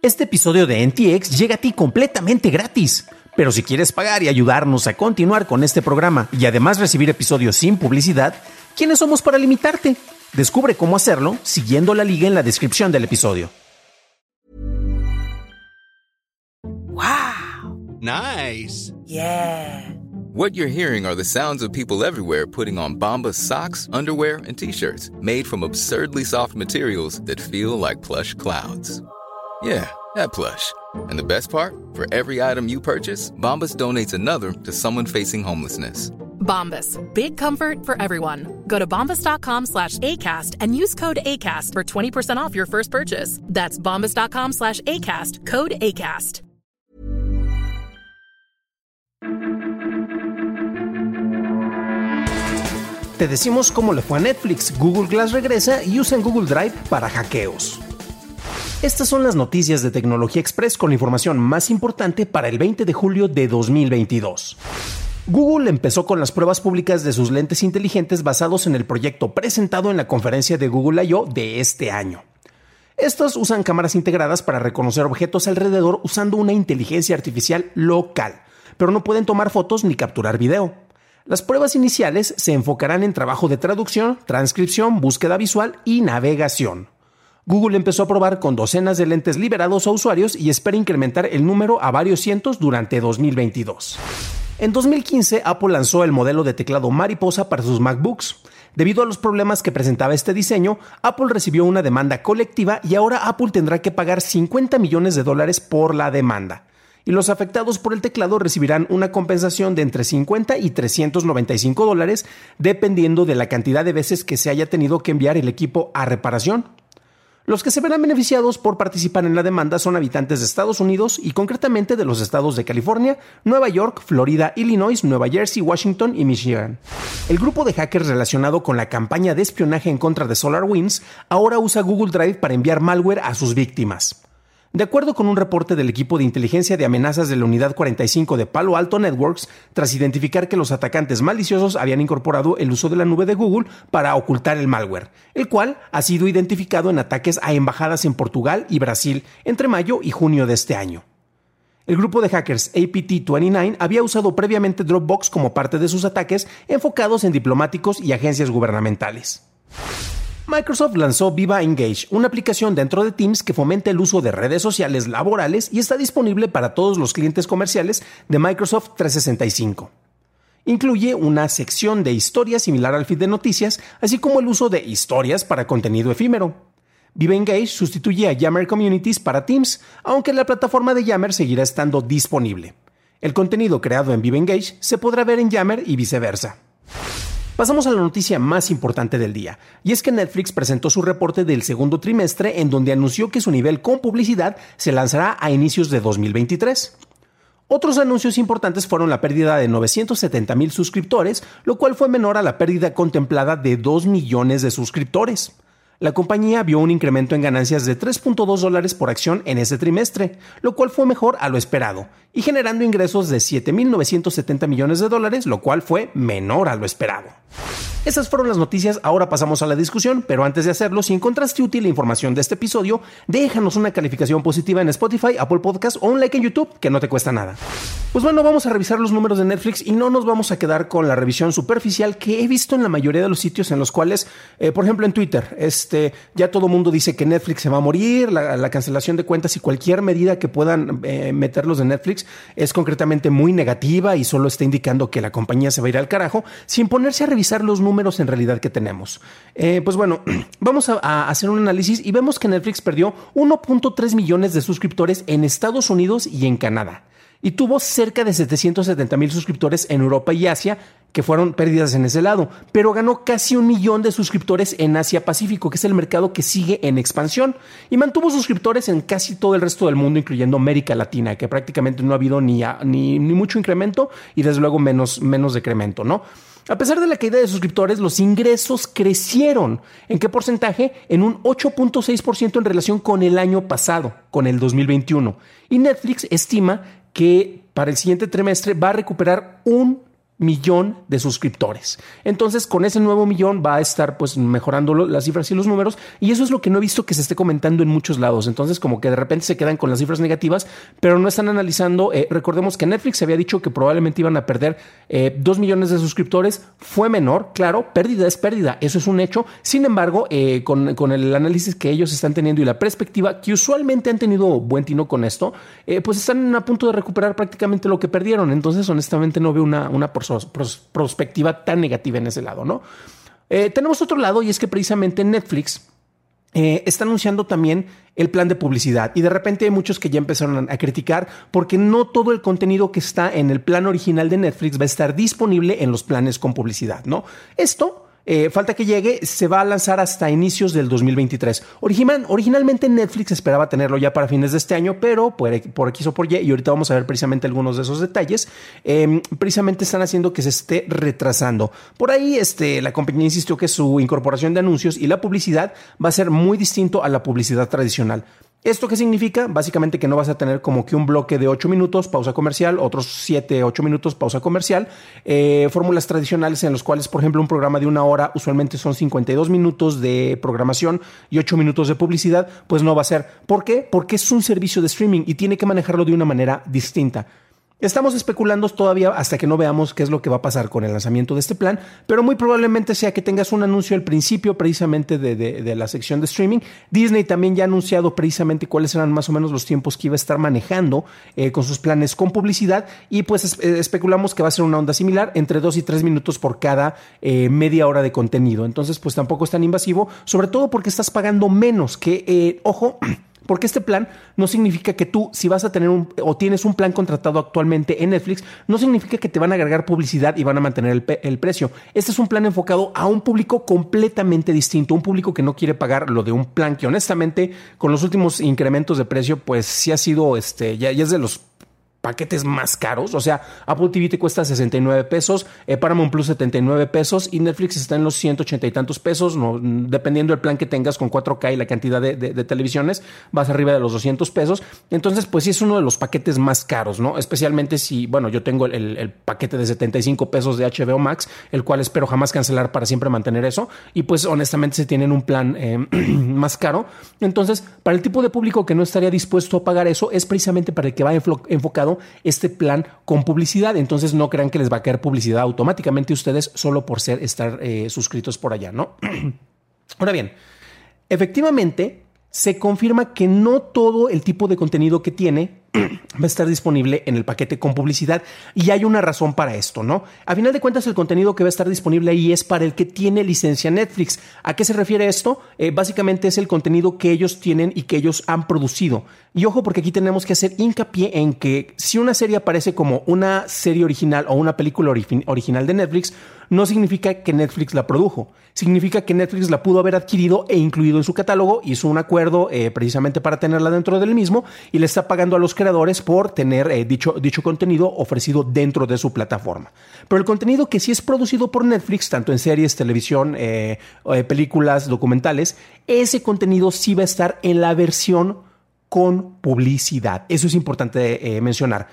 Este episodio de NTX llega a ti completamente gratis. Pero si quieres pagar y ayudarnos a continuar con este programa y además recibir episodios sin publicidad, ¿quiénes somos para limitarte? Descubre cómo hacerlo siguiendo la liga en la descripción del episodio. Wow. Nice. Yeah. What you're hearing are the sounds of people everywhere putting on Bombas socks, underwear, and t-shirts made from absurdly soft materials that feel like plush clouds. Yeah, that plush. And the best part? For every item you purchase, Bombas donates another to someone facing homelessness. Bombas. Big comfort for everyone. Go to bombas.com slash ACAST and use code ACAST for 20% off your first purchase. That's bombas.com slash ACAST. Code ACAST. Te decimos cómo le fue a Netflix. Google Glass regresa y usan Google Drive para hackeos. Estas son las noticias de Tecnología Express con la información más importante para el 20 de julio de 2022. Google empezó con las pruebas públicas de sus lentes inteligentes basados en el proyecto presentado en la conferencia de Google I.O. de este año. Estos usan cámaras integradas para reconocer objetos alrededor usando una inteligencia artificial local, pero no pueden tomar fotos ni capturar video. Las pruebas iniciales se enfocarán en trabajo de traducción, transcripción, búsqueda visual y navegación. Google empezó a probar con docenas de lentes liberados a usuarios y espera incrementar el número a varios cientos durante 2022. En 2015, Apple lanzó el modelo de teclado mariposa para sus MacBooks. Debido a los problemas que presentaba este diseño, Apple recibió una demanda colectiva y ahora Apple tendrá que pagar 50 millones de dólares por la demanda. Y los afectados por el teclado recibirán una compensación de entre 50 y 395 dólares, dependiendo de la cantidad de veces que se haya tenido que enviar el equipo a reparación. Los que se verán beneficiados por participar en la demanda son habitantes de Estados Unidos y concretamente de los estados de California, Nueva York, Florida, Illinois, Nueva Jersey, Washington y Michigan. El grupo de hackers relacionado con la campaña de espionaje en contra de SolarWinds ahora usa Google Drive para enviar malware a sus víctimas. De acuerdo con un reporte del equipo de inteligencia de amenazas de la Unidad 45 de Palo Alto Networks, tras identificar que los atacantes maliciosos habían incorporado el uso de la nube de Google para ocultar el malware, el cual ha sido identificado en ataques a embajadas en Portugal y Brasil entre mayo y junio de este año. El grupo de hackers APT29 había usado previamente Dropbox como parte de sus ataques enfocados en diplomáticos y agencias gubernamentales. Microsoft lanzó Viva Engage, una aplicación dentro de Teams que fomenta el uso de redes sociales laborales y está disponible para todos los clientes comerciales de Microsoft 365. Incluye una sección de historias similar al feed de noticias, así como el uso de historias para contenido efímero. Viva Engage sustituye a Yammer Communities para Teams, aunque la plataforma de Yammer seguirá estando disponible. El contenido creado en Viva Engage se podrá ver en Yammer y viceversa. Pasamos a la noticia más importante del día, y es que Netflix presentó su reporte del segundo trimestre en donde anunció que su nivel con publicidad se lanzará a inicios de 2023. Otros anuncios importantes fueron la pérdida de 970 mil suscriptores, lo cual fue menor a la pérdida contemplada de 2 millones de suscriptores. La compañía vio un incremento en ganancias de 3.2 dólares por acción en ese trimestre, lo cual fue mejor a lo esperado, y generando ingresos de 7.970 millones de dólares, lo cual fue menor a lo esperado. Esas fueron las noticias, ahora pasamos a la discusión, pero antes de hacerlo, si encontraste útil la información de este episodio, déjanos una calificación positiva en Spotify, Apple Podcast o un like en YouTube, que no te cuesta nada. Pues bueno, vamos a revisar los números de Netflix y no nos vamos a quedar con la revisión superficial que he visto en la mayoría de los sitios en los cuales, eh, por ejemplo en Twitter, este, ya todo mundo dice que Netflix se va a morir, la, cancelación de cuentas y cualquier medida que puedan eh, meterlos de Netflix es concretamente muy negativa y solo está indicando que la compañía se va a ir al carajo, sin ponerse a revisar los números números en realidad que tenemos. Eh, pues bueno, vamos a, hacer un análisis y vemos que Netflix perdió 1.3 millones de suscriptores en Estados Unidos y en Canadá. Y tuvo cerca de 770 mil suscriptores en Europa y Asia, que fueron pérdidas en ese lado, pero ganó casi un millón de suscriptores en Asia Pacífico, que es el mercado que sigue en expansión, y mantuvo suscriptores en casi todo el resto del mundo, incluyendo América Latina, que prácticamente no ha habido ni, ni, mucho incremento y desde luego menos, menos decremento, ¿no? A pesar de la caída de suscriptores, los ingresos crecieron. ¿En qué porcentaje? En un 8.6% en relación con el año pasado, con el 2021. Y Netflix estima que para el siguiente trimestre va a recuperar un millón de suscriptores. Entonces, con ese nuevo millón va a estar pues mejorando las cifras y los números y eso es lo que no he visto que se esté comentando en muchos lados. Entonces, como que de repente se quedan con las cifras negativas, pero no están analizando. Eh, recordemos que Netflix había dicho que probablemente iban a perder eh, dos millones de suscriptores. Fue menor, claro, pérdida es pérdida, eso es un hecho. Sin embargo, eh, con, con, el análisis que ellos están teniendo y la perspectiva que usualmente han tenido buen tino con esto, pues están a punto de recuperar prácticamente lo que perdieron. Entonces, honestamente, no veo una, una por perspectiva tan negativa en ese lado, ¿no? Eh, tenemos otro lado y es que precisamente Netflix eh, está anunciando también el plan de publicidad y de repente hay muchos que ya empezaron a criticar porque no todo el contenido que está en el plan original de Netflix va a estar disponible en los planes con publicidad, ¿no? Esto eh, falta que llegue, se va a lanzar hasta inicios del 2023. originalmente Netflix esperaba tenerlo ya para fines de este año, pero por, por X o por Y, y ahorita vamos a ver precisamente algunos de esos detalles, em, precisamente están haciendo que se esté retrasando. Por ahí este, la compañía insistió que su incorporación de anuncios y la publicidad va a ser muy distinto a la publicidad tradicional. ¿Esto qué significa? Básicamente que no vas a tener como que un bloque de 8 minutos, pausa comercial, otros 7, 8 minutos, pausa comercial. Eh, fórmulas tradicionales en los cuales, por ejemplo, un programa de una hora usualmente son 52 minutos de programación y 8 minutos de publicidad, pues no va a ser. ¿Por qué? Porque es un servicio de streaming y tiene que manejarlo de una manera distinta. Estamos especulando todavía hasta que no veamos qué es lo que va a pasar con el lanzamiento de este plan, pero muy probablemente sea que tengas un anuncio al principio precisamente de, la sección de streaming. Disney también ya ha anunciado precisamente cuáles eran más o menos los tiempos que iba a estar manejando eh, con sus planes con publicidad y pues eh, especulamos que va a ser una onda similar entre dos y tres minutos por cada eh, media hora de contenido. Entonces pues tampoco es tan invasivo, sobre todo porque estás pagando menos que, ojo, Porque este plan no significa que tú, si vas a tener un o tienes un plan contratado actualmente en Netflix, no significa que te van a agregar publicidad y van a mantener el, el, precio. Este es un plan enfocado a un público completamente distinto, un público que no quiere pagar lo de un plan que honestamente con los últimos incrementos de precio, pues sí ha sido, este, ya, ya es de los paquetes más caros. O sea, Apple TV te cuesta 69 pesos, eh, Paramount Plus 79 pesos y Netflix está en los 180 y tantos pesos, no, dependiendo del plan que tengas con 4K y la cantidad de, televisiones, vas arriba de los 200 pesos. Entonces, pues sí es uno de los paquetes más caros, ¿no? Especialmente si, bueno, yo tengo el, paquete de 75 pesos de HBO Max, el cual espero jamás cancelar para siempre mantener eso. Y pues honestamente se tienen un plan eh, más caro. Entonces, para el tipo de público que no estaría dispuesto a pagar eso, es precisamente para el que va enfocado este plan con publicidad. Entonces no crean que les va a caer publicidad automáticamente ustedes solo por ser estar eh, suscritos por allá, ¿no? Ahora bien, efectivamente se confirma que no todo el tipo de contenido que tiene va a estar disponible en el paquete con publicidad y hay una razón para esto, ¿no? A final de cuentas el contenido que va a estar disponible ahí es para el que tiene licencia Netflix. ¿A qué se refiere esto? Eh, básicamente es el contenido que ellos tienen y que ellos han producido. Y ojo porque aquí tenemos que hacer hincapié en que si una serie aparece como una serie original o una película original de Netflix, no significa que Netflix la produjo. Significa que Netflix la pudo haber adquirido e incluido en su catálogo, hizo un acuerdo eh, precisamente para tenerla dentro del mismo y le está pagando a los creadores por tener eh, dicho, dicho contenido ofrecido dentro de su plataforma. Pero el contenido que sí es producido por Netflix, tanto en series, televisión, eh, películas, documentales, ese contenido sí va a estar en la versión con publicidad. Eso es importante mencionar.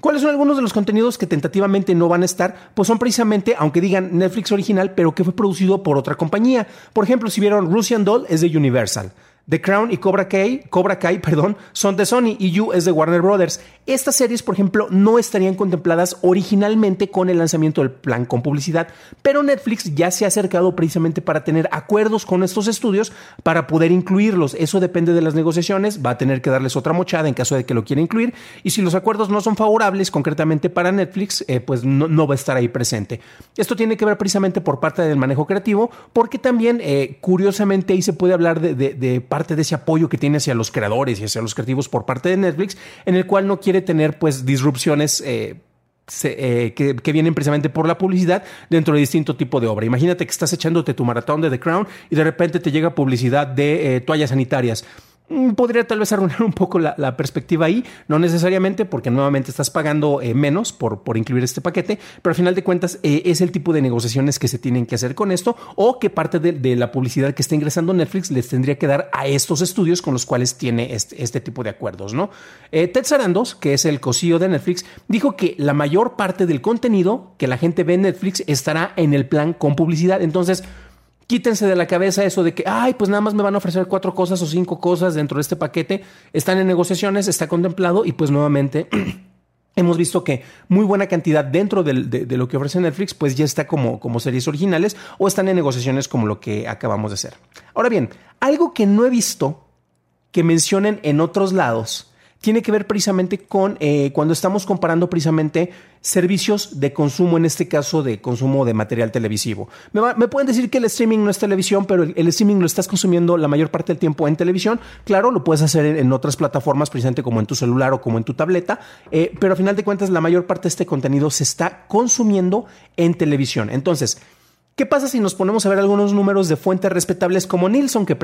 ¿Cuáles son algunos de los contenidos que tentativamente no van a estar? Pues son precisamente, aunque digan Netflix original, pero que fue producido por otra compañía. Por ejemplo, si vieron Russian Doll, es de Universal. The Crown y Cobra Kai, Cobra Kai, perdón, son de Sony y You es de Warner Brothers. Estas series, por ejemplo, no estarían contempladas originalmente con el lanzamiento del plan con publicidad, pero Netflix ya se ha acercado precisamente para tener acuerdos con estos estudios para poder incluirlos. Eso depende de las negociaciones, va a tener que darles otra mochada en caso de que lo quiera incluir y si los acuerdos no son favorables concretamente para Netflix, eh, pues no, va a estar ahí presente. Esto tiene que ver precisamente por parte del manejo creativo, porque también, eh, curiosamente, ahí se puede hablar de, de parte de ese apoyo que tiene hacia los creadores y hacia los creativos por parte de Netflix, en el cual no quiere tener pues disrupciones eh, eh, que, vienen precisamente por la publicidad dentro de distinto tipo de obra. Imagínate que estás echándote tu maratón de The Crown y de repente te llega publicidad de eh, toallas sanitarias podría tal vez arruinar un poco la, perspectiva ahí, no necesariamente porque nuevamente estás pagando eh, menos por, por incluir este paquete, pero al final de cuentas eh, es el tipo de negociaciones que se tienen que hacer con esto o que parte de, la publicidad que está ingresando Netflix les tendría que dar a estos estudios con los cuales tiene este, este tipo de acuerdos, ¿no? Eh, Ted Sarandos, que es el cosío de Netflix, dijo que la mayor parte del contenido que la gente ve en Netflix estará en el plan con publicidad, entonces Quítense de la cabeza eso de que, ay, pues nada más me van a ofrecer cuatro cosas o cinco cosas dentro de este paquete. Están en negociaciones, está contemplado y pues nuevamente hemos visto que muy buena cantidad dentro de, lo que ofrece Netflix pues ya está como, como series originales o están en negociaciones como lo que acabamos de hacer. Ahora bien, algo que no he visto que mencionen en otros lados tiene que ver precisamente con eh, cuando estamos comparando precisamente servicios de consumo, en este caso de consumo de material televisivo. Me, pueden decir que el streaming no es televisión, pero el, streaming lo estás consumiendo la mayor parte del tiempo en televisión. Claro, lo puedes hacer en, otras plataformas, precisamente como en tu celular o como en tu tableta, eh, pero a final de cuentas la mayor parte de este contenido se está consumiendo en televisión. Entonces, ¿Qué pasa si nos ponemos a ver algunos números de fuentes respetables como Nielsen, que,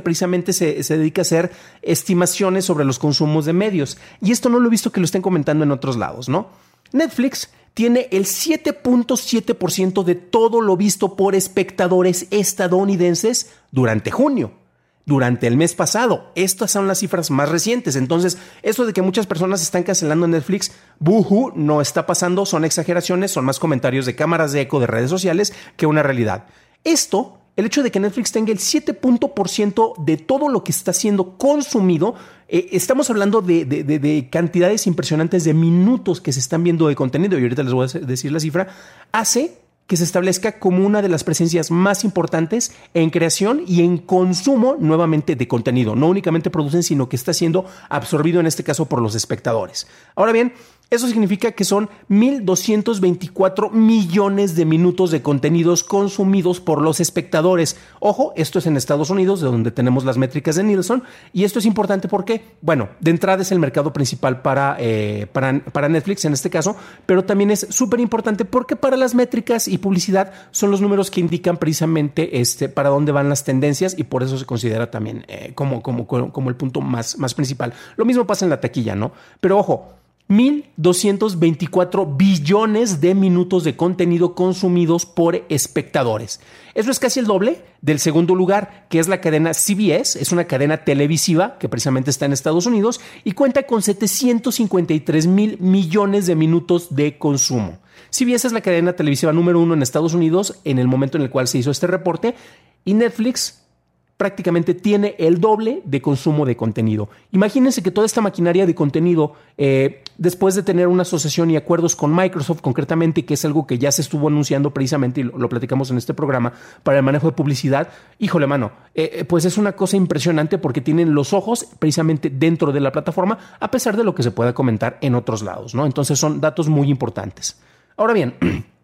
precisamente se, se, dedica a hacer estimaciones sobre los consumos de medios? Y esto no lo he visto que lo estén comentando en otros lados, ¿no? Netflix tiene el 7.7% de todo lo visto por espectadores estadounidenses durante junio durante el mes pasado. Estas son las cifras más recientes. Entonces, eso de que muchas personas están cancelando Netflix, buhu, no está pasando, son exageraciones, son más comentarios de cámaras de eco de redes sociales que una realidad. Esto, el hecho de que Netflix tenga el 7% de todo lo que está siendo consumido, eh, estamos hablando de, de, cantidades impresionantes de minutos que se están viendo de contenido, y ahorita les voy a decir la cifra, hace que se establezca como una de las presencias más importantes en creación y en consumo nuevamente de contenido. No únicamente producen, sino que está siendo absorbido en este caso por los espectadores. Ahora bien, eso significa que son 1.224 millones de minutos de contenidos consumidos por los espectadores. Ojo, esto es en Estados Unidos, de donde tenemos las métricas de Nielsen. Y esto es importante porque, bueno, de entrada es el mercado principal para, eh, para, para, Netflix en este caso, pero también es súper importante porque para las métricas y publicidad son los números que indican precisamente este, para dónde van las tendencias y por eso se considera también eh, como, como, como el punto más, más principal. Lo mismo pasa en la taquilla, ¿no? Pero ojo, 1.224 billones de minutos de contenido consumidos por espectadores. Eso es casi el doble del segundo lugar, que es la cadena CBS, es una cadena televisiva que precisamente está en Estados Unidos y cuenta con 753 mil millones de minutos de consumo. CBS es la cadena televisiva número uno en Estados Unidos en el momento en el cual se hizo este reporte y Netflix prácticamente tiene el doble de consumo de contenido. Imagínense que toda esta maquinaria de contenido, eh, después de tener una asociación y acuerdos con Microsoft concretamente, que es algo que ya se estuvo anunciando precisamente y lo, platicamos en este programa para el manejo de publicidad, híjole mano, eh, eh, pues es una cosa impresionante porque tienen los ojos precisamente dentro de la plataforma, a pesar de lo que se pueda comentar en otros lados, ¿no? Entonces son datos muy importantes. Ahora bien,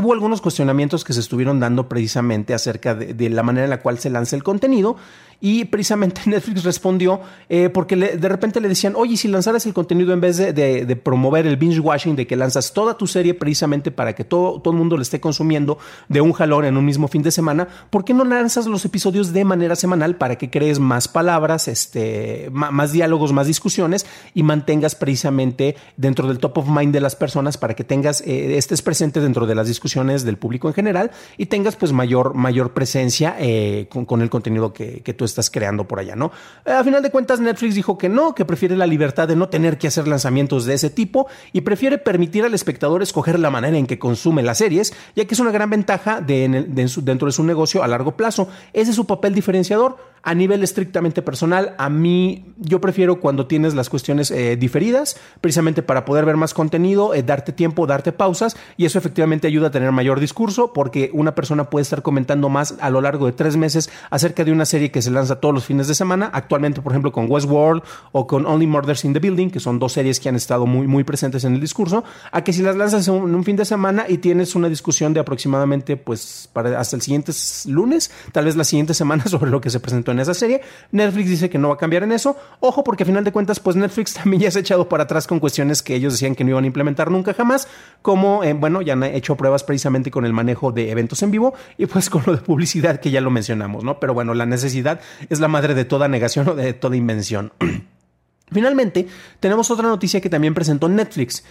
Hubo algunos cuestionamientos que se estuvieron dando precisamente acerca de, la manera en la cual se lanza el contenido y precisamente Netflix respondió eh, porque de repente le decían, oye, si lanzaras el contenido en vez de, promover el binge watching, de que lanzas toda tu serie precisamente para que todo, todo el mundo le esté consumiendo de un jalón en un mismo fin de semana, ¿por qué no lanzas los episodios de manera semanal para que crees más palabras, este, más diálogos, más discusiones y mantengas precisamente dentro del top of mind de las personas para que tengas, eh, estés presente dentro de las discusiones del público en general y tengas pues mayor, mayor presencia eh, con, el contenido que, tú estás creando por allá, ¿no? Eh, a final de cuentas, Netflix dijo que no, que prefiere la libertad de no tener que hacer lanzamientos de ese tipo y prefiere permitir al espectador escoger la manera en que consume las series, ya que es una gran ventaja dentro de su negocio a largo plazo. Ese es su papel diferenciador. A nivel estrictamente personal, a mí yo prefiero cuando tienes las cuestiones eh, diferidas, precisamente para poder ver más contenido, eh, darte tiempo, darte pausas, y eso efectivamente ayuda a tener mayor discurso, porque una persona puede estar comentando más a lo largo de tres meses acerca de una serie que se lanza todos los fines de semana. Actualmente, por ejemplo, con Westworld o con Only Murders in the Building, que son dos series que han estado muy, muy presentes en el discurso, a que si las lanzas en un, fin de semana y tienes una discusión de aproximadamente, pues, para hasta el siguiente lunes, tal vez la siguiente semana sobre lo que se presentó en esa serie. Netflix dice que no va a cambiar en eso. Ojo, porque a final de cuentas, pues Netflix también ya se ha echado para atrás con cuestiones que ellos decían que no iban a implementar nunca jamás, como, eh, bueno, ya han hecho pruebas precisamente con el manejo de eventos en vivo y pues con lo de publicidad que ya lo mencionamos, ¿no? Pero bueno, la necesidad es la madre de toda negación o de toda invención. Finalmente, tenemos otra noticia que también presentó Netflix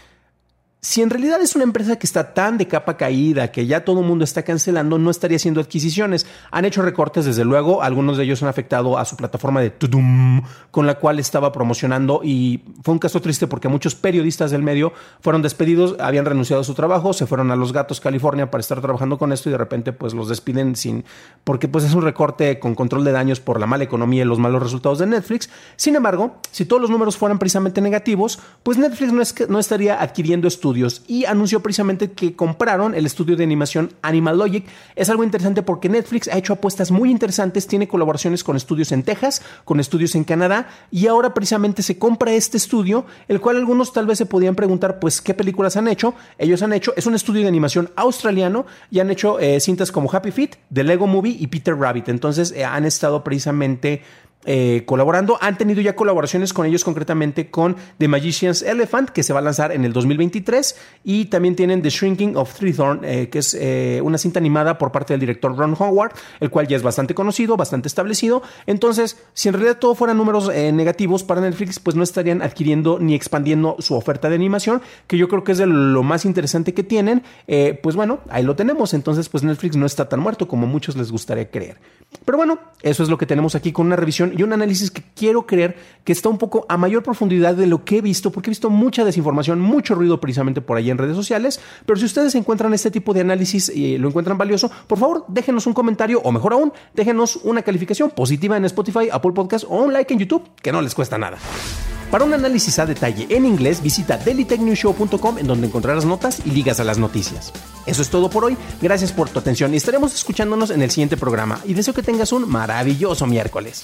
si en realidad es una empresa que está tan de capa caída que ya todo el mundo está cancelando, no estaría haciendo adquisiciones. Han hecho recortes, desde luego, algunos de ellos han afectado a su plataforma de Tudum, con la cual estaba promocionando y fue un caso triste porque muchos periodistas del medio fueron despedidos, habían renunciado a su trabajo, se fueron a Los Gatos, California para estar trabajando con esto y de repente pues los despiden sin porque pues es un recorte con control de daños por la mala economía y los malos resultados de Netflix. Sin embargo, si todos los números fueran precisamente negativos, pues Netflix no, es que, no estaría adquiriendo estudios y anunció precisamente que compraron el estudio de animación Animal Logic. Es algo interesante porque Netflix ha hecho apuestas muy interesantes, tiene colaboraciones con estudios en Texas, con estudios en Canadá y ahora precisamente se compra este estudio, el cual algunos tal vez se podían preguntar pues qué películas han hecho. Ellos han hecho, es un estudio de animación australiano y han hecho eh, cintas como Happy Feet, The Lego Movie y Peter Rabbit. Entonces eh, han estado precisamente eh, colaborando. Han tenido ya colaboraciones con ellos, concretamente con The Magician's Elephant, que se va a lanzar en el 2023. Y también tienen The Shrinking of Treethorn, eh, que es eh, una cinta animada por parte del director Ron Howard, el cual ya es bastante conocido, bastante establecido. Entonces, si en realidad todo fueran números negativos para Netflix, pues no estarían adquiriendo ni expandiendo su oferta de animación, que yo creo que es de lo más interesante que tienen. pues bueno, ahí lo tenemos. Entonces, pues Netflix no está tan muerto como muchos les gustaría creer. Pero bueno, eso es lo que tenemos aquí con una revisión y un análisis que quiero creer que está un poco a mayor profundidad de lo que he visto, porque he visto mucha desinformación, mucho ruido precisamente por ahí en redes sociales. Pero si ustedes encuentran este tipo de análisis y lo encuentran valioso, por favor, déjenos un comentario o mejor aún, déjenos una calificación positiva en Spotify, Apple Podcast o un like en YouTube, que no les cuesta nada. Para un análisis a detalle en inglés, visita dailytechnewshow.com en donde encontrarás notas y ligas a las noticias. Eso es todo por hoy. Gracias por tu atención y estaremos escuchándonos en el siguiente programa. Y deseo que tengas un maravilloso miércoles.